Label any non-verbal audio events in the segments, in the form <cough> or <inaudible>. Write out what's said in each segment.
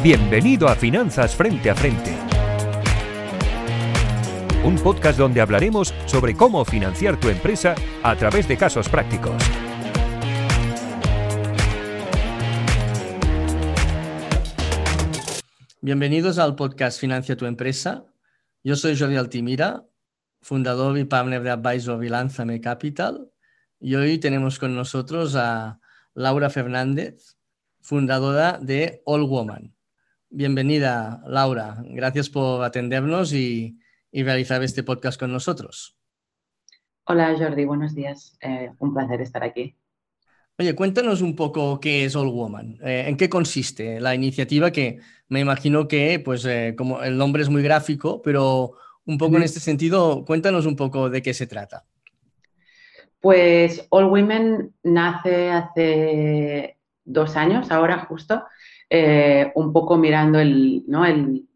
Bienvenido a Finanzas Frente a Frente. Un podcast donde hablaremos sobre cómo financiar tu empresa a través de casos prácticos. Bienvenidos al podcast Financia tu empresa. Yo soy Jordi Altimira, fundador y partner de Advisor Vilánzame Capital. Y hoy tenemos con nosotros a Laura Fernández, fundadora de All Woman. Bienvenida, Laura. Gracias por atendernos y, realizar este podcast con nosotros. Hola, Jordi. Buenos días. Eh, un placer estar aquí. Oye, cuéntanos un poco qué es All Woman. Eh, ¿En qué consiste la iniciativa que me imagino que, pues, eh, como el nombre es muy gráfico, pero un poco en este sentido, cuéntanos un poco de qué se trata. Pues All Women nace hace dos años, ahora justo, eh, un poco mirando el,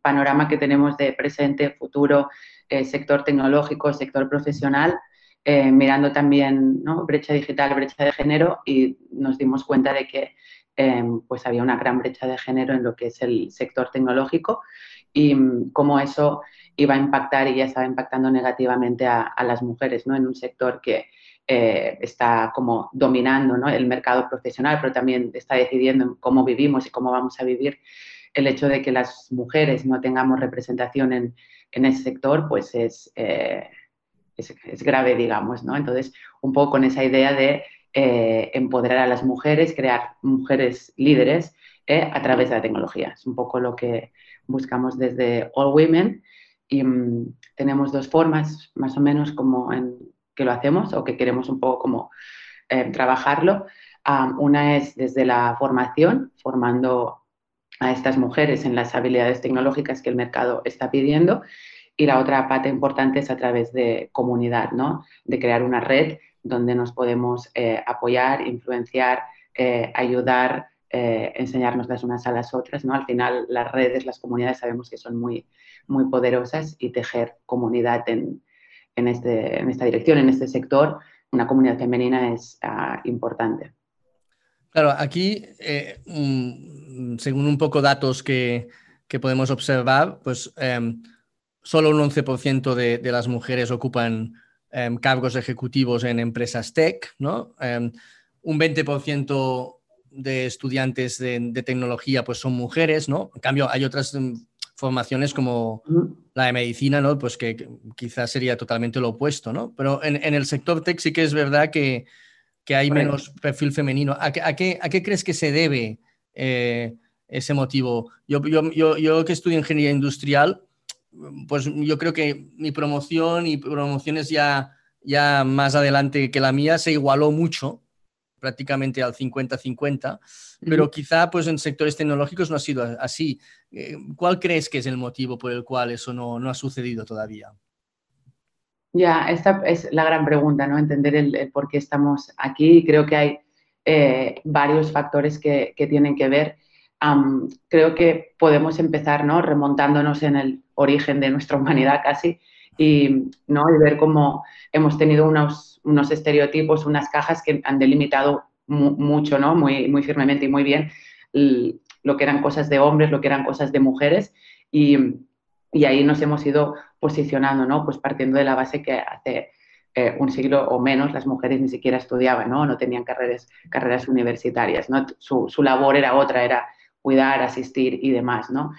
panorama que tenemos de presente, futuro, eh, sector tecnológico, sector profesional, eh, mirando también brecha digital, brecha de género y nos dimos cuenta de que pues había una gran brecha de género en lo que es el sector tecnológico y mm, cómo eso iba a impactar y ya estaba impactando negativamente a, a las mujeres ¿no? en un sector que eh, está como dominando ¿no? el mercado profesional, pero también está decidiendo cómo vivimos y cómo vamos a vivir. El hecho de que las mujeres no tengamos representación en, en ese sector, pues es, eh, es, es, grave, digamos, ¿no? Entonces, un poco con esa idea de eh, empoderar a las mujeres, crear mujeres líderes a través de la tecnología. Es un poco lo que buscamos desde All Women y mm, tenemos dos formas, más o menos como en que lo hacemos o que queremos un poco como eh, trabajarlo. una es desde la formación, formando a estas mujeres en las habilidades tecnológicas que el mercado está pidiendo. Y la otra parte importante es a través de comunidad, ¿no? de crear una red donde nos podemos eh, apoyar, influenciar, eh, ayudar, enseñarnos las unas a las otras. ¿no? Al final, las redes, las comunidades sabemos que son muy, muy poderosas y tejer comunidad en, este, en, esta dirección, en este sector, una comunidad femenina es ah, importante. Claro, aquí, eh, según un poco datos que, podemos observar, pues em, solo un 11% de, las mujeres ocupan em, cargos ejecutivos en empresas tech, ¿no? Em, un 20% de estudiantes de, de, tecnología pues son mujeres, ¿no? En cambio, hay otras formaciones como la de medicina, ¿no? Pues que, quizás sería totalmente lo opuesto, ¿no? Pero en, el sector tech sí que es verdad que, hay menos perfil femenino. ¿A, qué, crees que se debe eh, ese motivo? Yo, yo, que estudio ingeniería industrial, pues yo creo que mi promoción y promociones ya, ya más adelante que la mía se igualó mucho prácticamente al 50-50, pero quizá pues en sectores tecnológicos no ha sido así. Eh, ¿Cuál crees que es el motivo por el cual eso no, no ha sucedido todavía? Ya, esta es la gran pregunta, ¿no? Entender el, por qué estamos aquí. Creo que hay eh, varios factores que, que, tienen que ver. creo que podemos empezar, ¿no? Remontándonos en el origen de nuestra humanidad casi y, ¿no? y ver cómo hemos tenido unos unos estereotipos, unas cajas que han delimitado mucho, ¿no? Muy, muy firmemente y muy bien lo que eran cosas de hombres, lo que eran cosas de mujeres y, ahí nos hemos ido posicionando, ¿no? Pues partiendo de la base que hace eh, un siglo o menos las mujeres ni siquiera estudiaban, ¿no? No tenían carreras, carreras universitarias, ¿no? Su, labor era otra, era cuidar, asistir y demás, ¿no?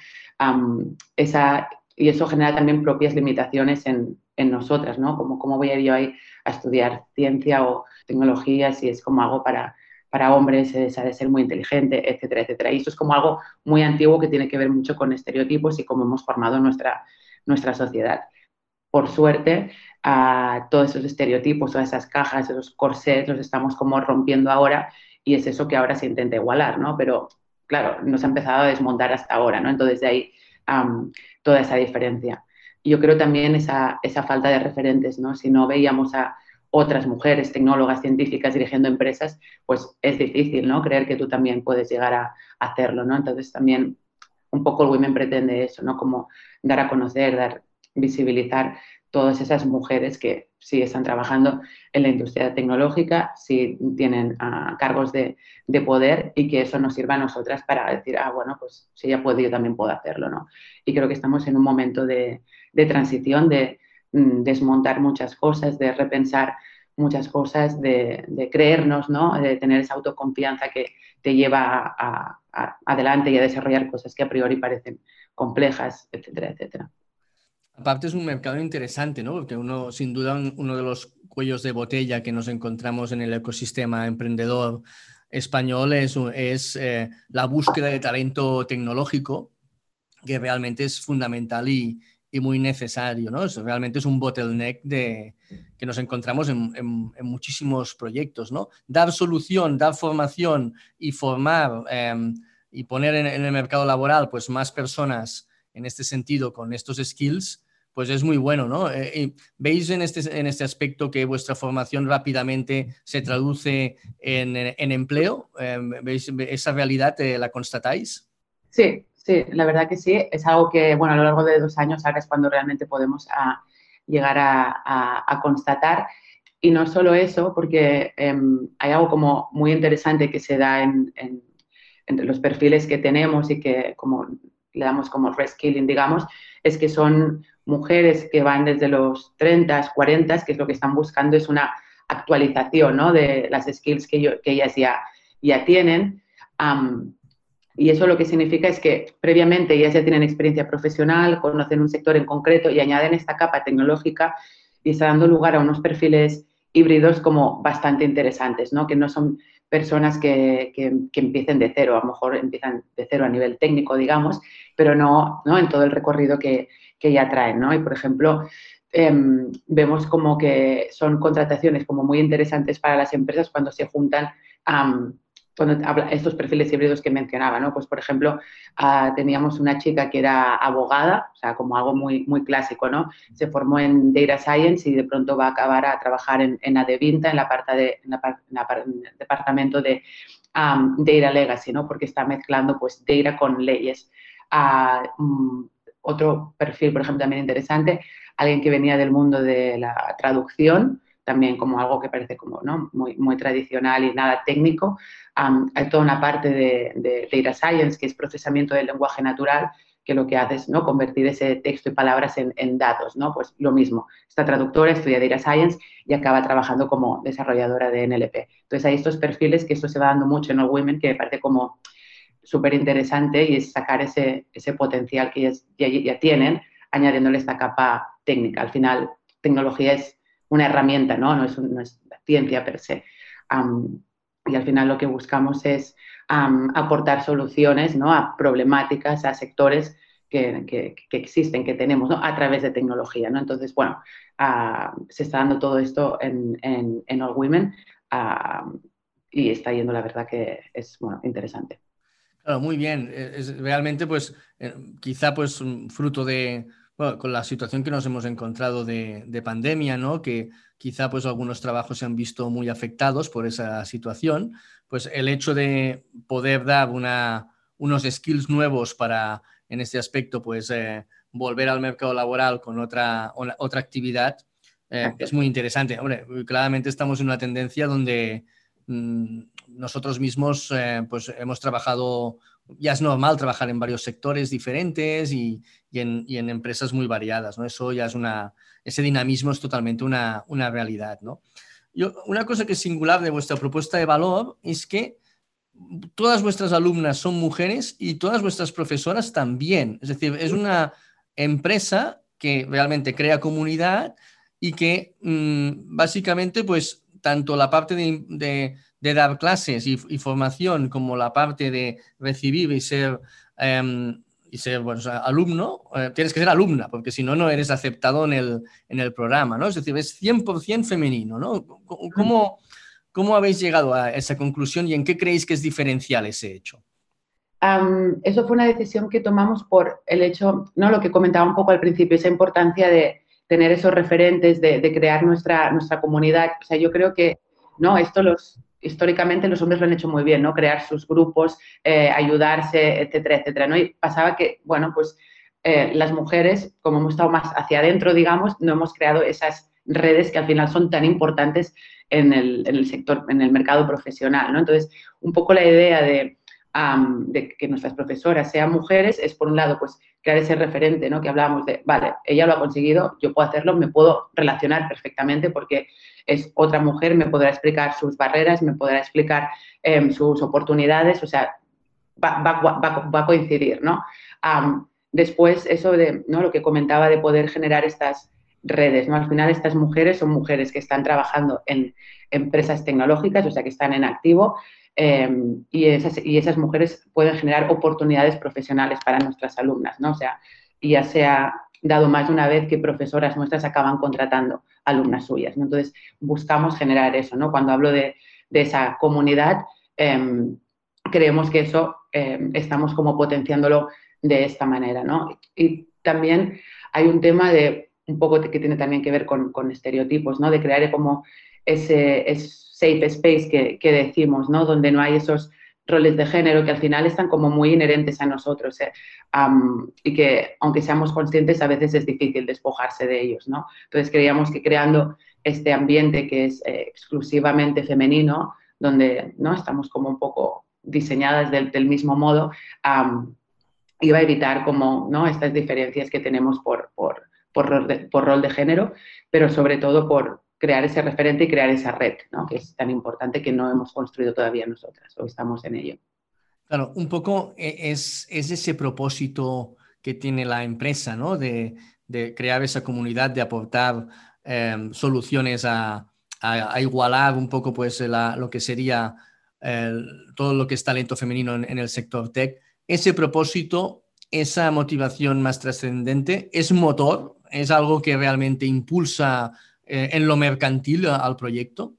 esa, y eso genera también propias limitaciones en, en nosotras, ¿no? Como cómo voy a ir yo ahí a estudiar ciencia o tecnología si es como algo para, para hombres, se ha de ser muy inteligente, etcétera, etcétera. Y eso es como algo muy antiguo que tiene que ver mucho con estereotipos y cómo hemos formado nuestra, nuestra sociedad. Por suerte, a todos esos estereotipos, todas esas cajas, esos corsets, los estamos como rompiendo ahora y es eso que ahora se intenta igualar, ¿no? Pero claro, nos ha empezado a desmontar hasta ahora, ¿no? Entonces de ahí toda esa diferencia yo creo también esa, esa falta de referentes, ¿no? Si no veíamos a otras mujeres, tecnólogas, científicas dirigiendo empresas, pues es difícil, ¿no? Creer que tú también puedes llegar a, hacerlo, ¿no? Entonces también un poco el Women pretende eso, ¿no? Como dar a conocer, dar, visibilizar todas esas mujeres que si están trabajando en la industria tecnológica, si tienen ah, cargos de, poder y que eso nos sirva a nosotras para decir, ah, bueno, pues si ella puede, yo también puedo hacerlo, ¿no? Y creo que estamos en un momento de, transición, de mm, desmontar muchas cosas, de repensar muchas cosas, de, creernos, ¿no? De tener esa autoconfianza que te lleva a, adelante y a desarrollar cosas que a priori parecen complejas, etcétera, etcétera. Aparte es un mercado interesante, ¿no? Porque uno, sin duda, uno de los cuellos de botella que nos encontramos en el ecosistema emprendedor español es, eh, la búsqueda de talento tecnológico, que realmente es fundamental y, muy necesario, ¿no? realmente es un bottleneck de, que nos encontramos en, en, muchísimos proyectos, ¿no? Dar solución, dar formación y formar em, y poner en, en, el mercado laboral pues más personas en este sentido con estos skills pues es muy bueno, ¿no? Eh, ¿Veis en este, en este aspecto que vuestra formación rápidamente se traduce en, empleo? Eh, ¿Veis esa realidad, eh, la constatáis? Sí, sí, la verdad que sí. Es algo que, bueno, a lo largo de dos años ahora es cuando realmente podemos llegar a, constatar. Y no solo eso, porque em, hay algo como muy interesante que se da en, entre los perfiles que tenemos y que como le damos como reskilling, digamos, es que son mujeres que van desde los 30, 40, que es lo que están buscando, es una actualización ¿no? de las skills que, que ellas ya, ya tienen. y eso lo que significa es que previamente ellas ya tienen experiencia profesional, conocen un sector en concreto y añaden esta capa tecnológica y está dando lugar a unos perfiles híbridos como bastante interesantes, ¿no? que no son personas que, que, empiecen de cero, a lo mejor empiezan de cero a nivel técnico, digamos, pero no, no en todo el recorrido que, que ya traen, ¿no? Y, por ejemplo, em, vemos como que son contrataciones como muy interesantes para las empresas cuando se juntan cuando habla, estos perfiles híbridos que mencionaba, ¿no? Pues, por ejemplo, ah, teníamos una chica que era abogada, o sea, como algo muy, muy clásico, ¿no? Se formó en Data Science y de pronto va a acabar a trabajar en, en Adevinta, en la, parte de, en la, el departamento de Data Legacy, ¿no? Porque está mezclando, pues, data con leyes. Uh, otro perfil, por ejemplo, también interesante, alguien que venía del mundo de la traducción, también como algo que parece como ¿no? muy, muy tradicional y nada técnico. hay toda una parte de, Data Science, que es procesamiento del lenguaje natural, que lo que hace es ¿no? convertir ese texto y palabras en, en, datos, ¿no? Pues lo mismo, esta traductora estudia Data Science y acaba trabajando como desarrolladora de NLP. Entonces hay estos perfiles que esto se va dando mucho en All Women, que me parece como súper interesante y es sacar ese, ese potencial que ya, tienen, añadiéndole esta capa técnica. Al final, tecnología es una herramienta, no, no, es, no es, ciencia per se. y al final lo que buscamos es aportar soluciones ¿no? a problemáticas, a sectores que, que, existen, que tenemos ¿no? a través de tecnología. ¿no? Entonces, bueno, se está dando todo esto en, en, en All Women y está yendo, la verdad, que es bueno, interesante. Claro, muy bien. E, es realmente, pues, eh, quizá, pues, fruto de, bueno, con la situación que nos hemos encontrado de, de, pandemia, ¿no? Que quizá, pues, algunos trabajos se han visto muy afectados por esa situación. Pues, el hecho de poder dar una, unos skills nuevos para, en este aspecto, pues, eh, volver al mercado laboral con otra, otra actividad, eh, es muy interesante. Hombre, claramente estamos en una tendencia donde nosotros mismos eh, pues hemos trabajado, ya es normal trabajar en varios sectores diferentes y, en, empresas muy variadas, ¿no? Eso ya es una, ese dinamismo es totalmente una, realidad, ¿no? Yo, una cosa que es singular de vuestra propuesta de valor es que todas vuestras alumnas son mujeres y todas vuestras profesoras también. Es decir, es una empresa que realmente crea comunidad y que mm, básicamente, pues, tanto la parte de, de dar clases y, formación como la parte de recibir y ser, em, y ser bueno, alumno, eh, tienes que ser alumna, porque si no, no eres aceptado en el, en el programa, ¿no? Es decir, es 100% femenino, ¿no? ¿Cómo, ¿Cómo habéis llegado a esa conclusión y en qué creéis que es diferencial ese hecho? eso fue una decisión que tomamos por el hecho, ¿no? Lo que comentaba un poco al principio, esa importancia de tener esos referentes, de, crear nuestra, nuestra comunidad. O sea, yo creo que, ¿no? Esto los, históricamente los hombres lo han hecho muy bien, ¿no? Crear sus grupos, eh, ayudarse, etcétera, etcétera, ¿no? Y pasaba que, bueno, pues eh, las mujeres, como hemos estado más hacia adentro, digamos, no hemos creado esas, redes que al final son tan importantes en el, sector, en el mercado profesional, ¿no? Entonces, un poco la idea de, de, que nuestras profesoras sean mujeres es, por un lado, pues crear ese referente, ¿no? Que hablábamos de, vale, ella lo ha conseguido, yo puedo hacerlo, me puedo relacionar perfectamente porque es otra mujer, me podrá explicar sus barreras, me podrá explicar em, sus oportunidades, o sea, va, a coincidir, ¿no? después, eso de ¿no? lo que comentaba de poder generar estas redes, ¿no? Al final estas mujeres son mujeres que están trabajando en empresas tecnológicas, o sea, que están en activo, em, y, esas, y esas mujeres pueden generar oportunidades profesionales para nuestras alumnas, ¿no? O sea, ya se ha dado más de una vez que profesoras nuestras acaban contratando alumnas suyas, ¿no? Entonces, buscamos generar eso, ¿no? Cuando hablo de, esa comunidad, em, creemos que eso em, estamos como potenciándolo de esta manera, ¿no? Y también hay un tema de un poco que tiene también que ver con, estereotipos, ¿no? De crear como ese, safe space que, que, decimos, ¿no? Donde no hay esos roles de género que al final están como muy inherentes a nosotros ¿eh? y que aunque seamos conscientes a veces es difícil despojarse de ellos, ¿no? Entonces creíamos que creando este ambiente que es eh, exclusivamente femenino, donde ¿no? estamos como un poco diseñadas del, mismo modo, iba a evitar como ¿no? estas diferencias que tenemos por, por, por, rol de, por rol de género, pero sobre todo por, crear ese referente y crear esa red, ¿no? que es tan importante que no hemos construido todavía nosotras o estamos en ello. Claro, un poco e, es, es ese propósito que tiene la empresa, ¿no? De, de crear esa comunidad, de aportar em, soluciones a, a, igualar un poco pues, lo que sería todo lo que es talento femenino en, en, el sector tech. Ese propósito, esa motivación más trascendente, es motor, es algo que realmente impulsa eh, en lo mercantil al proyecto?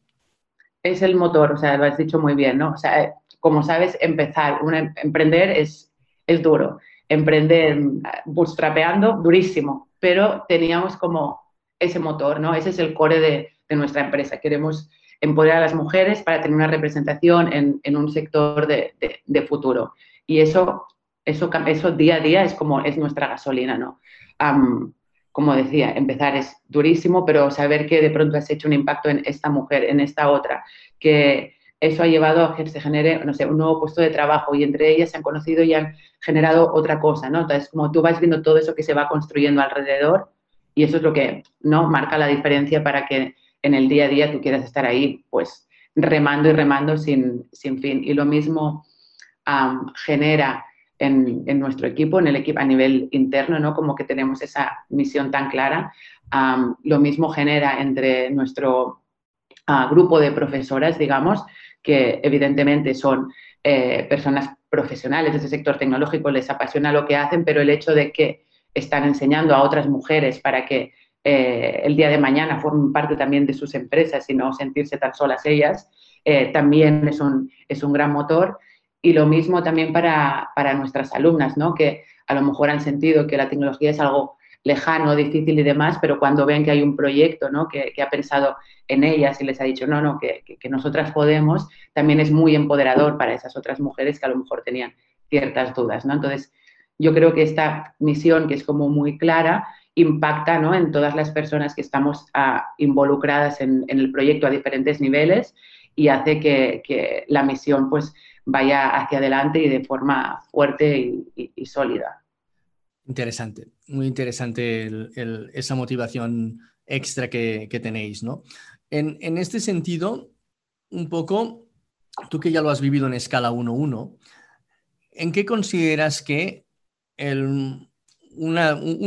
Es el motor, o sea, lo has dicho muy bien, ¿no? O sea, como sabes, empezar, em, emprender es, es duro. Emprender bootstrapeando, durísimo, pero teníamos como ese motor, ¿no? Ese es el core de, de nuestra empresa. Queremos empoderar a las mujeres para tener una representación en, en un sector de, de, futuro. Y eso, eso, eso día a día es como es nuestra gasolina, ¿no? Como decía, empezar es durísimo, pero saber que de pronto has hecho un impacto en esta mujer, en esta otra, que eso ha llevado a que se genere, no sé, un nuevo puesto de trabajo y entre ellas se han conocido y han generado otra cosa, ¿no? Entonces, como tú vas viendo todo eso que se va construyendo alrededor y eso es lo que, ¿no? Marca la diferencia para que en el día a día tú quieras estar ahí, pues, remando y remando sin, sin fin. Y lo mismo genera en, nuestro equipo, en el equipo a nivel interno, ¿no? Como que tenemos esa misión tan clara. lo mismo genera entre nuestro ah, grupo de profesoras, digamos, que evidentemente son eh, personas profesionales de ese sector tecnológico, les apasiona lo que hacen, pero el hecho de que están enseñando a otras mujeres para que eh, el día de mañana formen parte también de sus empresas y no sentirse tan solas ellas, eh, también es un, es un gran motor. Y lo mismo también para, para nuestras alumnas, ¿no? que a lo mejor han sentido que la tecnología es algo lejano, difícil y demás, pero cuando ven que hay un proyecto ¿no? que, ha pensado en ellas y les ha dicho, no, no, que, que, nosotras podemos, también es muy empoderador para esas otras mujeres que a lo mejor tenían ciertas dudas. ¿no? Entonces, yo creo que esta misión, que es como muy clara, impacta ¿no? en todas las personas que estamos ah, involucradas en, en, el proyecto a diferentes niveles y hace que la misión pues vaya hacia adelante y de forma fuerte y, sólida. Interesante, muy interesante esa motivación extra que, tenéis, ¿no? En, este sentido, un poco, tú que ya lo has vivido en escala 1-1, ¿en qué consideras que un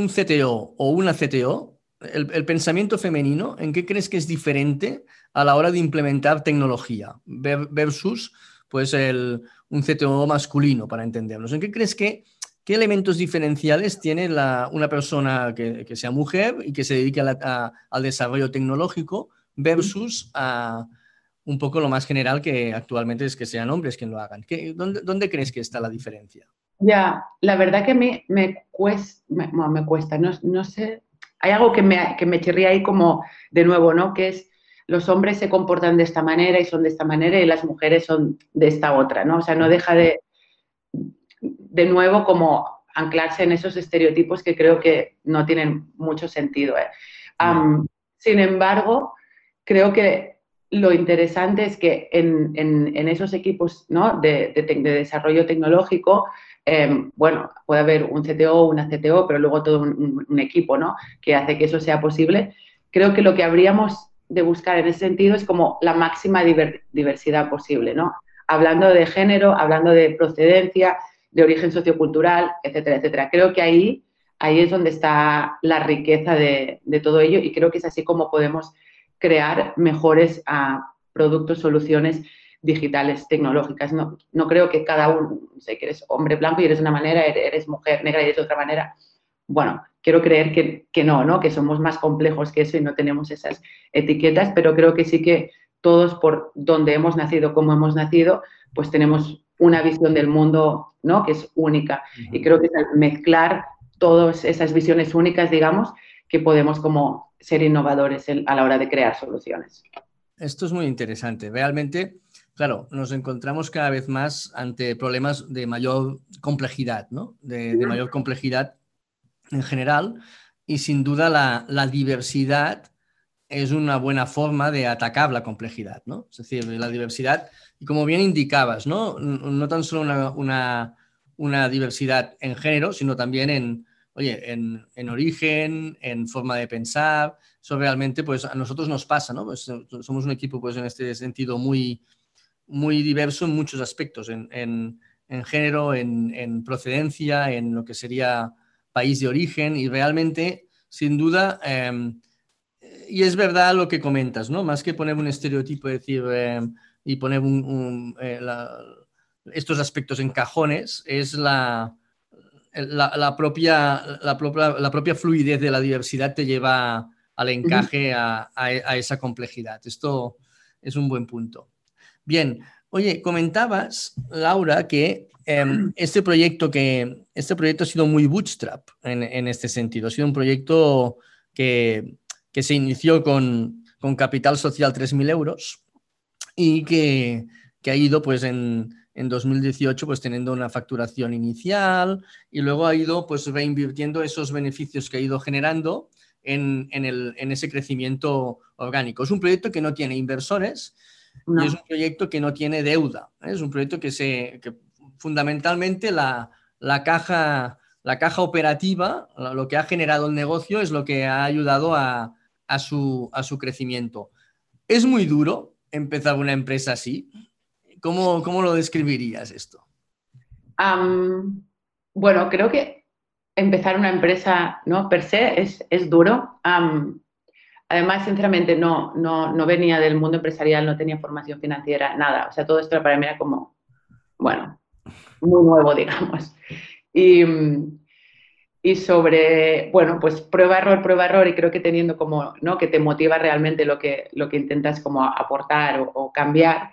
CTO o una CTO, el, el, pensamiento femenino, ¿en qué crees que es diferente a la hora de implementar tecnología versus pues el, un CTO masculino, para entendernos. ¿En qué crees que, qué elementos diferenciales tiene una persona que, sea mujer y que se dedique al desarrollo tecnológico versus a un poco lo más general que actualmente es que sean hombres quien lo hagan? dónde, crees que está la diferencia? Ya, la verdad que me, me cuesta, me, cuesta no, no, sé, hay algo que me, que me chirría ahí como de nuevo, ¿no? Que es los hombres se comportan de esta manera y son de esta manera y las mujeres son de esta otra, ¿no? O sea, no deja de, de nuevo, como anclarse en esos estereotipos que creo que no tienen mucho sentido. ¿eh? Sin embargo, creo que lo interesante es que en, esos equipos ¿no? de, desarrollo tecnológico, em, bueno, puede haber un CTO, una CTO, pero luego todo un, equipo ¿no? que hace que eso sea posible. Creo que lo que habríamos de buscar en ese sentido es como la máxima diversidad posible, ¿no? Hablando de género, hablando de procedencia, de origen sociocultural, etcétera, etcétera. Creo que ahí, ahí es donde está la riqueza de, de todo ello y creo que es así como podemos crear mejores ah, productos, soluciones digitales, tecnológicas. No, no creo que cada uno, sé que eres hombre blanco y eres de una manera, eres mujer negra y eres de otra manera. Bueno, quiero creer que, que no, ¿no? Que somos más complejos que eso y no tenemos esas etiquetas, pero creo que sí que todos por donde hemos nacido, como hemos nacido, pues tenemos una visión del mundo, ¿no? Que es única. Y creo que mezclar todas esas visiones únicas, digamos, que podemos como ser innovadores a la hora de crear soluciones. Esto es muy interesante. Realmente, claro, nos encontramos cada vez más ante problemas de mayor complejidad, ¿no? De, mayor complejidad en general y sin duda la, diversidad es una buena forma de atacar la complejidad, ¿no? Es decir, la diversidad, y como bien indicabas, ¿no? No tan solo una diversidad en género, sino también en, oye, en, origen, en forma de pensar, eso realmente pues a nosotros nos pasa, ¿no? Pues, somos un equipo pues en este sentido muy, muy diverso en muchos aspectos, en, género, en, procedencia, en lo que sería país de origen y realmente, sin duda, em, y es verdad lo que comentas, ¿no? Más que poner un estereotipo, decir, em, y poner eh, estos aspectos en cajones, es la la, propia, la, propia, fluidez de la diversidad te lleva al encaje a, esa complejidad. Esto es un buen punto. Bien, oye, comentabas, Laura, que em, este, proyecto que este proyecto ha sido muy bootstrap en, este sentido. Ha sido un proyecto que, se inició con, capital social 3.000 euros y que, que ha ido pues en, en 2018 pues teniendo una facturación inicial y luego ha ido pues reinvirtiendo esos beneficios que ha ido generando en, ese crecimiento orgánico. Es un proyecto que no tiene inversores y es un proyecto que no tiene deuda. ¿eh? Es un proyecto que, se, fundamentalmente la, caja, la caja operativa, lo que ha generado el negocio es lo que ha ayudado a, su, a su crecimiento. Es muy duro empezar una empresa así, ¿Cómo, lo describirías esto? bueno, creo que empezar una empresa ¿no? per se es, duro. Además, sinceramente, no, no, venía del mundo empresarial, no tenía formación financiera, nada. O sea, todo esto para mí era como, bueno, muy nuevo, <laughs> digamos. Y, y sobre, bueno, pues prueba, error, prueba, error, y creo que teniendo como, ¿no? Que te motiva realmente lo que, lo que intentas como aportar o cambiar,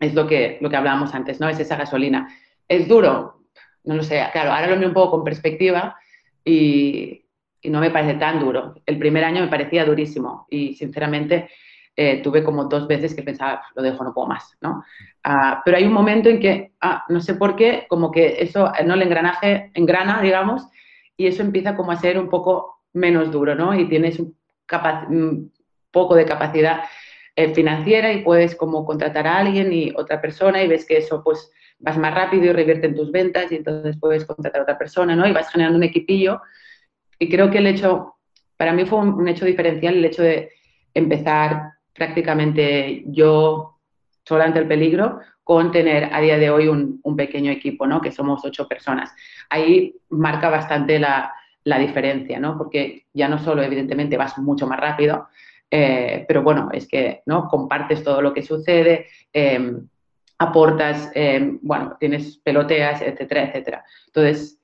es lo que, lo que hablábamos antes, ¿no? Es esa gasolina. ¿Es duro? No lo sé, claro, ahora lo miro un poco con perspectiva y, no me parece tan duro. El primer año me parecía durísimo y sinceramente eh, tuve como dos veces que pensaba, lo dejo, no puedo más, ¿no? Ah, pero hay un momento en que, ah, no sé por qué, como que eso, no el engranaje engrana, digamos, y eso empieza como a ser un poco menos duro, ¿no? Y tienes un, un poco de capacidad eh, financiera y puedes como contratar a alguien y otra persona y ves que eso pues vas más rápido y revierte en tus ventas y entonces puedes contratar a otra persona, ¿no? Y vas generando un equipillo. Y creo que el hecho, para mí fue un, hecho diferencial el hecho de empezar prácticamente yo sola ante el peligro con tener a día de hoy un, pequeño equipo, ¿no? Que somos ocho personas. Ahí marca bastante la, la diferencia, ¿no? Porque ya no solo, evidentemente, vas mucho más rápido, eh, pero bueno, es que ¿no? compartes todo lo que sucede, em, aportas, em, bueno, tienes peloteas, etcétera, etcétera. Entonces,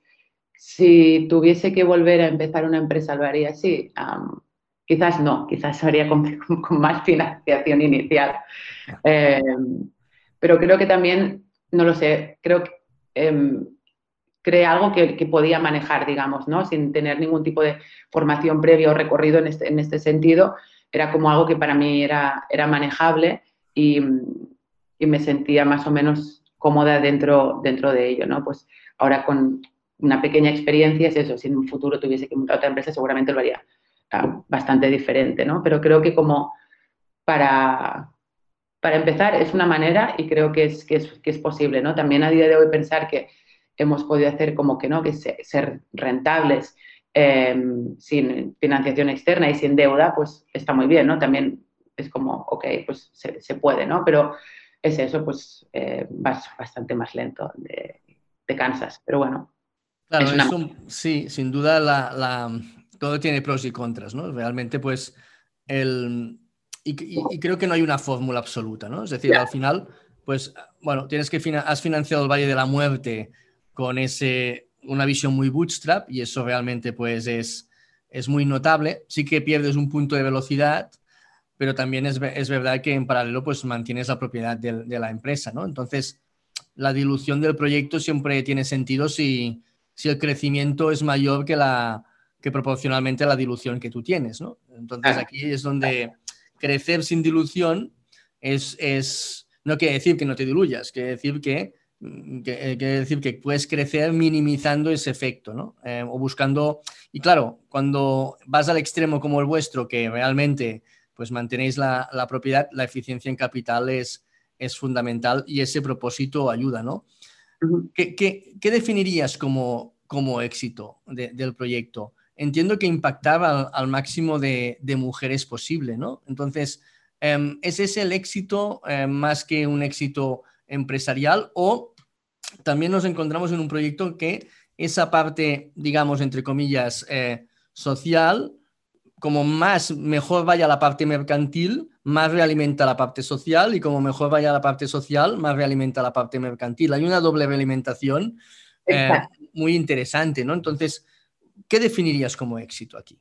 si tuviese que volver a empezar una empresa, ¿lo haría así? quizás no, quizás haría <laughs> con, con, más financiación inicial. Em, pero creo que también, no lo sé, creo que creé algo que, que, podía manejar, digamos, ¿no? Sin tener ningún tipo de formación previa o recorrido en este, en este sentido era como algo que para mí era, era manejable y, y, me sentía más o menos cómoda dentro, dentro de ello, ¿no? Pues ahora con una pequeña experiencia es eso, si en un futuro tuviese que montar otra empresa seguramente lo haría ah, bastante diferente, ¿no? Pero creo que como para, para empezar es una manera y creo que es, que es, que es posible, ¿no? También a día de hoy pensar que hemos podido hacer como que no, que ser rentables em, sin financiación externa y sin deuda, pues está muy bien, ¿no? También es como, ok, pues se, se puede, ¿no? Pero es eso, pues eh, vas bastante más lento, de, te cansas, pero bueno. Claro, sí, sin duda la, todo tiene pros y contras, ¿no? Realmente, pues, el, y, creo que no hay una fórmula absoluta, ¿no? Es decir, al final, pues, bueno, tienes que, has financiado el Valle de la Muerte con ese, una visión muy bootstrap y eso realmente, pues, es, es muy notable. Sí que pierdes un punto de velocidad, pero también es, es, verdad que en paralelo pues mantienes la propiedad de, de, la empresa, ¿no? Entonces, la dilución del proyecto siempre tiene sentido si, si el crecimiento es mayor que, la, que proporcionalmente la dilución que tú tienes, ¿no? Entonces, aquí es donde crecer sin dilución es, es no quiere decir que no te diluyas, quiere decir que, que, quiere decir que puedes crecer minimizando ese efecto, ¿no? Eh, o buscando, y claro, cuando vas al extremo como el vuestro, que realmente pues mantenéis la, propiedad, la eficiencia en capital es, es fundamental y ese propósito ayuda, ¿no? ¿Qué, definirías como, éxito del proyecto? Entiendo que impactaba al, máximo de, mujeres posible, ¿no? Entonces, ¿es ese el éxito em, más que un éxito empresarial o también nos encontramos en un proyecto que esa parte, digamos, entre comillas, eh, social, como más mejor vaya la parte mercantil, más realimenta la parte social y como mejor vaya la parte social, más realimenta la parte mercantil. Hay una doble realimentación eh, muy interesante, ¿no? Entonces, ¿qué definirías como éxito aquí?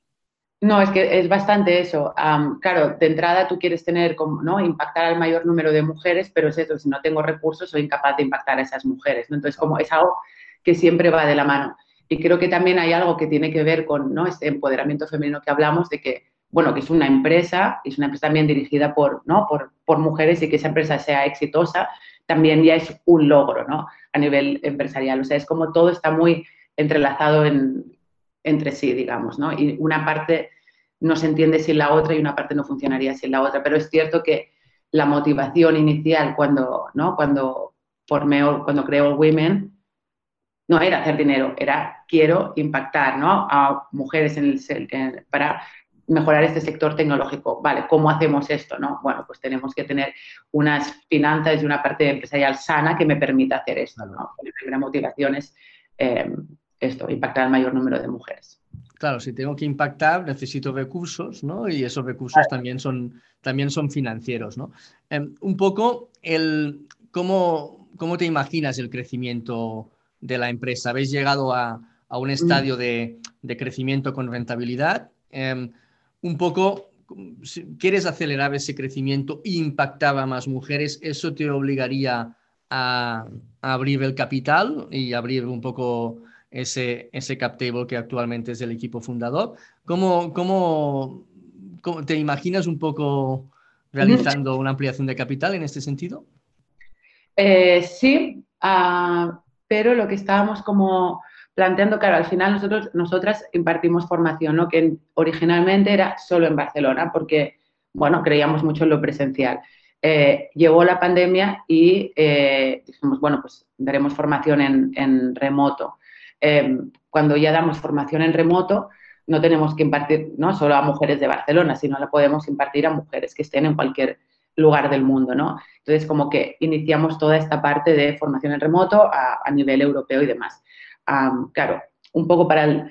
No, es que es bastante eso. claro, de entrada tú quieres tener, como, ¿no? Impactar al mayor número de mujeres, pero es eso, si no tengo recursos soy incapaz de impactar a esas mujeres, ¿no? Entonces, como es algo que siempre va de la mano. Y creo que también hay algo que tiene que ver con ¿no? este empoderamiento femenino que hablamos, de que, bueno, que es una empresa, es una empresa también dirigida por, ¿no? por, por mujeres y que esa empresa sea exitosa, también ya es un logro ¿no? a nivel empresarial. O sea, es como todo está muy entrelazado en, entre sí, digamos, ¿no? Y una parte no se entiende sin la otra y una parte no funcionaría sin la otra. Pero es cierto que la motivación inicial cuando, ¿no? cuando, formé, cuando creo Women no era hacer dinero, era quiero impactar ¿no? a mujeres en el, para mejorar este sector tecnológico. Vale, ¿cómo hacemos esto? No? Bueno, pues tenemos que tener unas finanzas y una parte empresarial sana que me permita hacer esto. ¿no? La primera motivación es eh, esto, impactar al mayor número de mujeres. Claro, si tengo que impactar, necesito recursos, ¿no? Y esos recursos también, son, también son financieros, ¿no? Em, un poco el cómo, cómo te imaginas el crecimiento de la empresa? ¿Habéis llegado a, un estadio de, crecimiento con rentabilidad? Em, un poco, si quieres acelerar ese crecimiento e impactar a más mujeres, ¿eso te obligaría a, abrir el capital y abrir un poco ese, ese cap table que actualmente es el equipo fundador? ¿Cómo, cómo, te imaginas un poco realizando una ampliación de capital en este sentido? Eh, sí, uh, pero lo que estábamos como planteando, claro, al final nosotros, nosotras impartimos formación, ¿no? que originalmente era solo en Barcelona, porque, bueno, creíamos mucho en lo presencial. Eh, llegó la pandemia y eh, dijimos, bueno, pues daremos formación en, remoto. Em, cuando ya damos formación en remoto, no tenemos que impartir no solo a mujeres de Barcelona, sino la podemos impartir a mujeres que estén en cualquier lugar del mundo, ¿no? Entonces, como que iniciamos toda esta parte de formación en remoto a, nivel europeo y demás. claro, un poco para el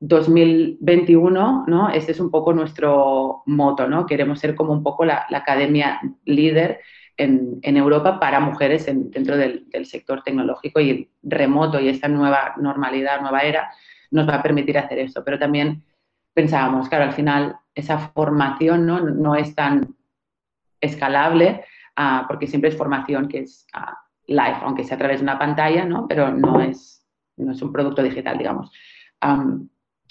2021, ¿no? Este es un poco nuestro moto, ¿no? Queremos ser como un poco la, academia líder en, Europa para mujeres dentro del, sector tecnológico y remoto y esta nueva normalidad, nueva era, nos va a permitir hacer eso. Pero también pensábamos, claro, al final esa formación ¿no? no es tan escalable, ah, porque siempre es formación que es ah, live, aunque sea a través de una pantalla, ¿no? pero no es, no es un producto digital, digamos.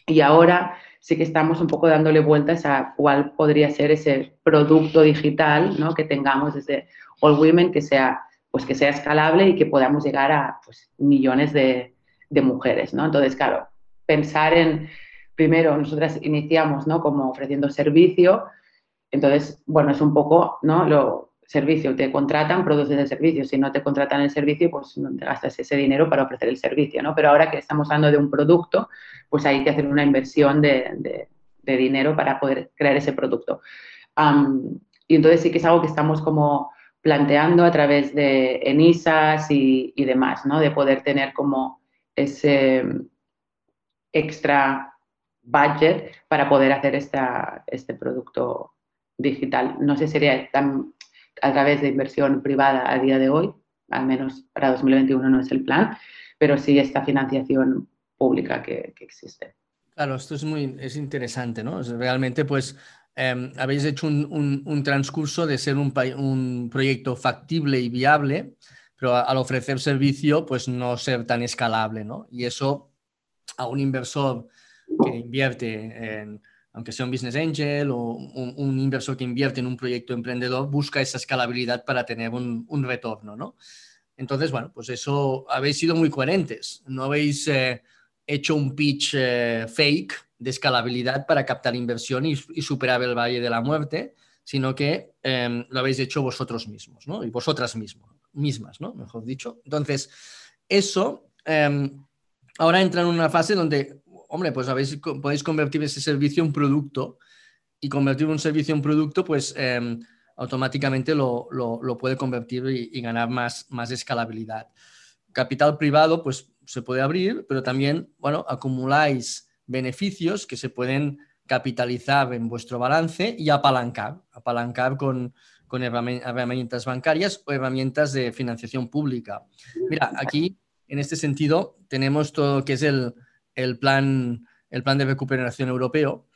y ahora sí que estamos un poco dándole vueltas a cuál podría ser ese producto digital ¿no? que tengamos desde All Women, que sea, pues que sea escalable y que podamos llegar a pues, millones de, de mujeres. ¿no? Entonces, claro, pensar en primero nosotras iniciamos, ¿no? Como ofreciendo servicio, entonces, bueno, es un poco, ¿no? Lo, servicio, te contratan, produces el servicio. Si no te contratan el servicio, pues no te gastas ese dinero para ofrecer el servicio, ¿no? Pero ahora que estamos hablando de un producto, pues hay que hacer una inversión de, dinero para poder crear ese producto. y entonces sí que es algo que estamos como planteando a través de ENISAS y, y demás, ¿no? De poder tener como ese extra budget para poder hacer esta, este producto digital. No sé si sería tan a través de inversión privada a día de hoy, al menos para 2021 no es el plan, pero sí esta financiación pública que, existe. Claro, esto es muy es interesante, ¿no? Realmente, pues, em, habéis hecho un, transcurso de ser un, un, proyecto factible y viable, pero al ofrecer servicio, pues no ser tan escalable, ¿no? Y eso a un inversor que invierte en aunque sea un business angel o un, inversor que invierte en un proyecto emprendedor, busca esa escalabilidad para tener un, retorno, ¿no? Entonces, bueno, pues eso habéis sido muy coherentes. No habéis eh, hecho un pitch eh, fake de escalabilidad para captar inversión y, superar el valle de la muerte, sino que em, lo habéis hecho vosotros mismos, ¿no? Y vosotras mismos, mismas, ¿no? Mejor dicho. Entonces, eso em, ahora entra en una fase donde hombre, pues podéis convertir ese servicio en producto y convertir un servicio en producto, pues em, automáticamente lo, puede convertir y, ganar más, más escalabilidad. Capital privado, pues se puede abrir, pero también, bueno, acumuláis beneficios que se pueden capitalizar en vuestro balance y apalancar, apalancar con, con herramientas bancarias o herramientas de financiación pública. Mira, aquí, en este sentido, tenemos todo lo que es el, el plan, el plan de recuperación europeo,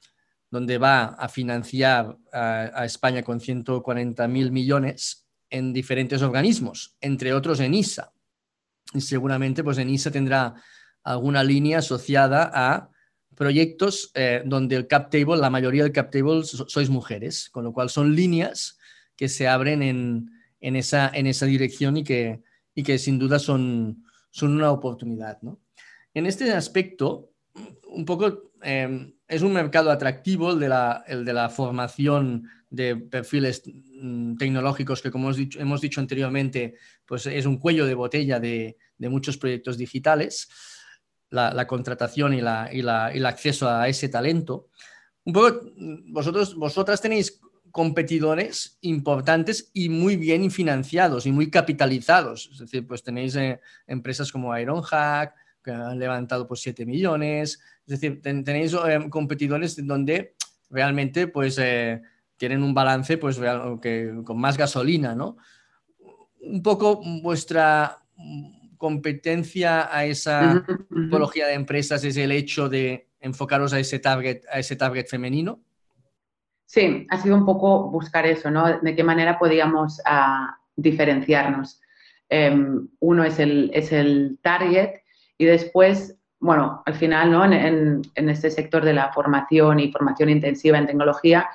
donde va a financiar a, España con 140.000 millones en diferentes organismos, entre otros en ISA. Y seguramente pues en ISA tendrá alguna línea asociada a proyectos eh, donde el cap table, la mayoría del cap table sois mujeres, con lo cual son líneas que se abren en, esa, en esa dirección y que, y que sin duda son, son una oportunidad. ¿no? En este aspecto, un poco em, es un mercado atractivo el de, la, formación de perfiles mm, tecnológicos que, como hemos dicho, anteriormente, pues es un cuello de botella de, muchos proyectos digitales, la, contratación y, el acceso a ese talento. Un poco, mm, vosotros, vosotras tenéis competidores importantes y muy bien financiados y muy capitalizados. Es decir, pues tenéis eh, empresas como Ironhack, que han levantado pues 7 millones. Es decir, tenéis eh, competidores donde realmente pues eh, tienen un balance pues que, con más gasolina, ¿no? Un poco vuestra competencia a esa tipología de empresas es el hecho de enfocaros a ese target, a ese target femenino. Sí, ha sido un poco buscar eso, ¿no? De qué manera podíamos ah, diferenciarnos. Em, uno es el, es el target y después, bueno, al final, ¿no? En, este sector de la formación y formación intensiva en tecnología,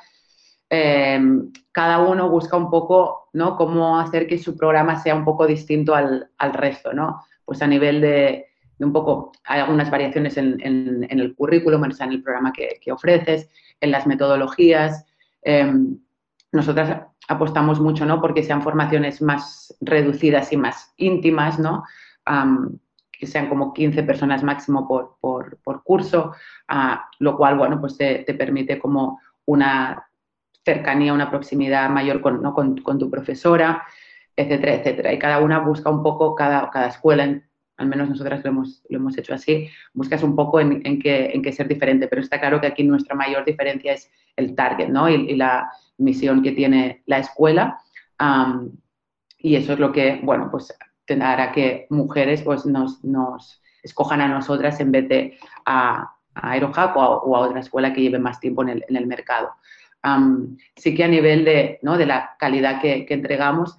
em, cada uno busca un poco, ¿no? Cómo hacer que su programa sea un poco distinto al, resto, ¿no? Pues a nivel de, un poco, hay algunas variaciones en, el currículum, en el programa que, ofreces, en las metodologías. Em, nosotras apostamos mucho, ¿no? Porque sean formaciones más reducidas y más íntimas, ¿no? Que sean como 15 personas máximo por, curso, ah, lo cual, bueno, pues te, permite como una cercanía, una proximidad mayor con, con, tu profesora, etcétera, etcétera. Y cada una busca un poco, cada, cada escuela, al menos nosotras lo hemos, lo hemos hecho así, buscas un poco en, en, qué, en ser diferente, pero está claro que aquí nuestra mayor diferencia es el target, ¿no? Y, la misión que tiene la escuela. y eso es lo que, bueno, pues hará que mujeres pues, nos, escojan a nosotras en vez de a, a Aerohack o a, otra escuela que lleve más tiempo en el, mercado. sí que a nivel de, ¿no? de la calidad que, entregamos,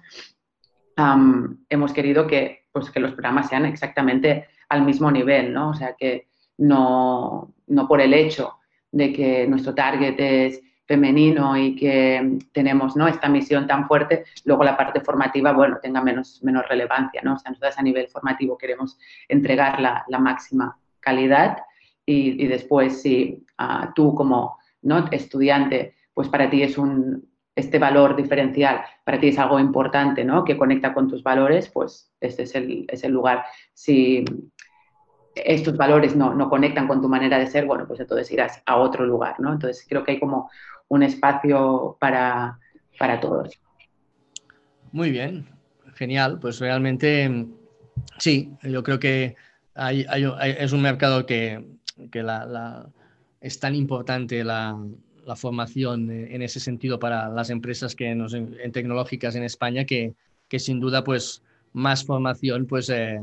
hemos querido que, pues, que los programas sean exactamente al mismo nivel, ¿no? O sea, que no, no por el hecho de que nuestro target es femenino y que tenemos ¿no? esta misión tan fuerte, luego la parte formativa, bueno, tenga menos, menos relevancia, ¿no? O sea, nosotros a nivel formativo queremos entregar la, máxima calidad y, después si tú como ¿no? estudiante, pues para ti es un, este valor diferencial, para ti es algo importante, ¿no? Que conecta con tus valores, pues este es el, es el lugar. Si estos valores no, no, conectan con tu manera de ser, bueno, pues entonces irás a otro lugar, ¿no? Entonces creo que hay como un espacio para, para todos. Muy bien, genial. Pues realmente sí, yo creo que es un mercado que, que la, es tan importante la, la, formación en ese sentido para las empresas que nos, en, tecnológicas en España que, que, sin duda pues más formación pues eh,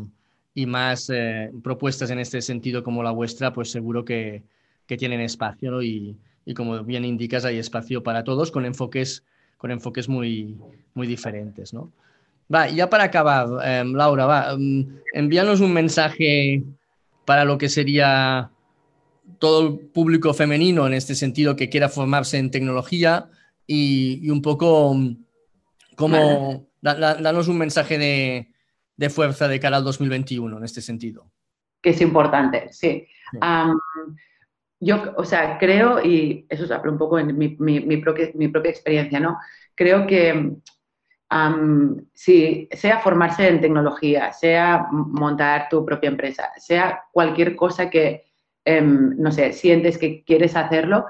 y más eh, propuestas en este sentido como la vuestra pues seguro que, que tienen espacio ¿no? y, y como bien indicas hay espacio para todos con enfoques con enfoques muy, muy diferentes, ¿no? Va, ya para acabar, eh, Laura, va, um, envíanos un mensaje para lo que sería todo el público femenino en este sentido que quiera formarse en tecnología y, y un poco como, da, da, danos un mensaje de, de, fuerza de cara al 2021 en este sentido. Que es importante, sí. sí. Um, yo, o sea, creo, y eso habla un poco en mi, mi, propia, experiencia, ¿no? Creo que um, si sea formarse en tecnología, sea montar tu propia empresa, sea cualquier cosa que, um, no sé, sientes que quieres hacerlo,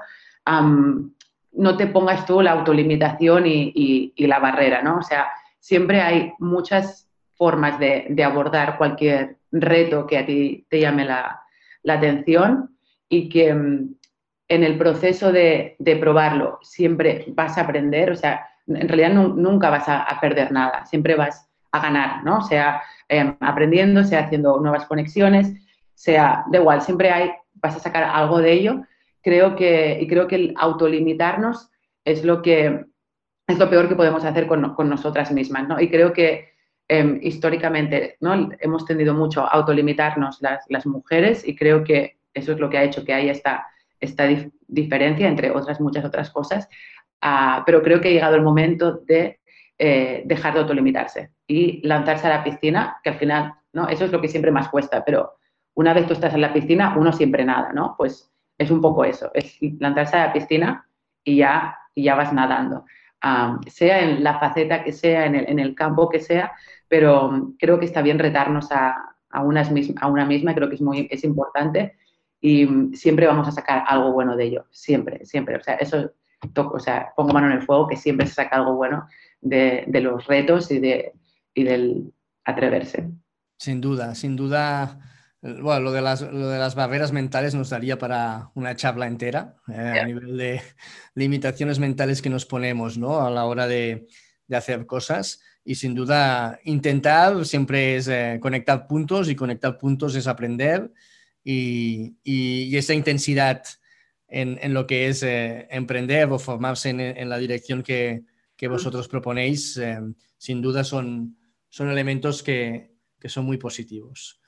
no te pongas tú la autolimitación y, y, y, la barrera, ¿no? O sea, siempre hay muchas formas de, de abordar cualquier reto que a ti te llame la, la atención y que mm, en el proceso de, de, probarlo siempre vas a aprender, o sea, en realidad nunca vas a, a, perder nada, siempre vas a ganar, ¿no? Sea eh, aprendiendo, sea haciendo nuevas conexiones, sea, da igual, siempre hay, vas a sacar algo de ello. Creo que, y creo que el autolimitarnos es lo que es lo peor que podemos hacer con, con nosotras mismas, ¿no? Y creo que eh, históricamente, ¿no? Hemos tendido mucho a autolimitarnos las, las mujeres y creo que eso es lo que ha hecho que haya esta, esta dif diferencia, entre otras muchas otras cosas. Uh, pero creo que ha llegado el momento de eh, dejar de autolimitarse y lanzarse a la piscina, que al final, ¿no? Eso es lo que siempre más cuesta, pero una vez tú estás en la piscina, uno siempre nada, ¿no? Pues es un poco eso, es lanzarse a la piscina y ya, y ya vas nadando. Um, sea en la faceta que sea, en el, en el campo que sea, pero creo que está bien retarnos a, a, unas a una misma, creo que es muy es importante y siempre vamos a sacar algo bueno de ello, siempre, siempre. O sea, eso toco, o sea, pongo mano en el fuego que siempre se saca algo bueno de, de los retos y, de, y del atreverse. Sin duda, sin duda. Bueno, lo de, las, lo de las barreras mentales nos daría para una charla entera, eh, yeah. a nivel de limitaciones mentales que nos ponemos ¿no? a la hora de, de hacer cosas. Y sin duda, intentar siempre es eh, conectar puntos y conectar puntos es aprender y, y, y esa intensidad en, en, lo que es eh, emprender o formarse en, en la dirección que, que, vosotros proponéis, eh, sin duda son, son elementos que, que, son muy positivos.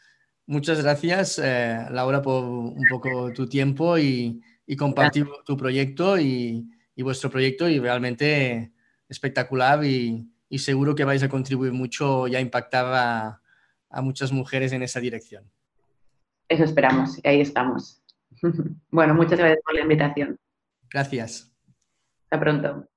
Muchas gracias, eh, Laura, por un poco tu tiempo y, y compartir tu proyecto y, y, vuestro proyecto y realmente espectacular y, y, seguro que vais a contribuir mucho y a impactar a, a muchas mujeres en esa dirección. Eso esperamos y ahí estamos. <laughs> Bueno, muchas gracias por la invitación. Gracias. Hasta pronto.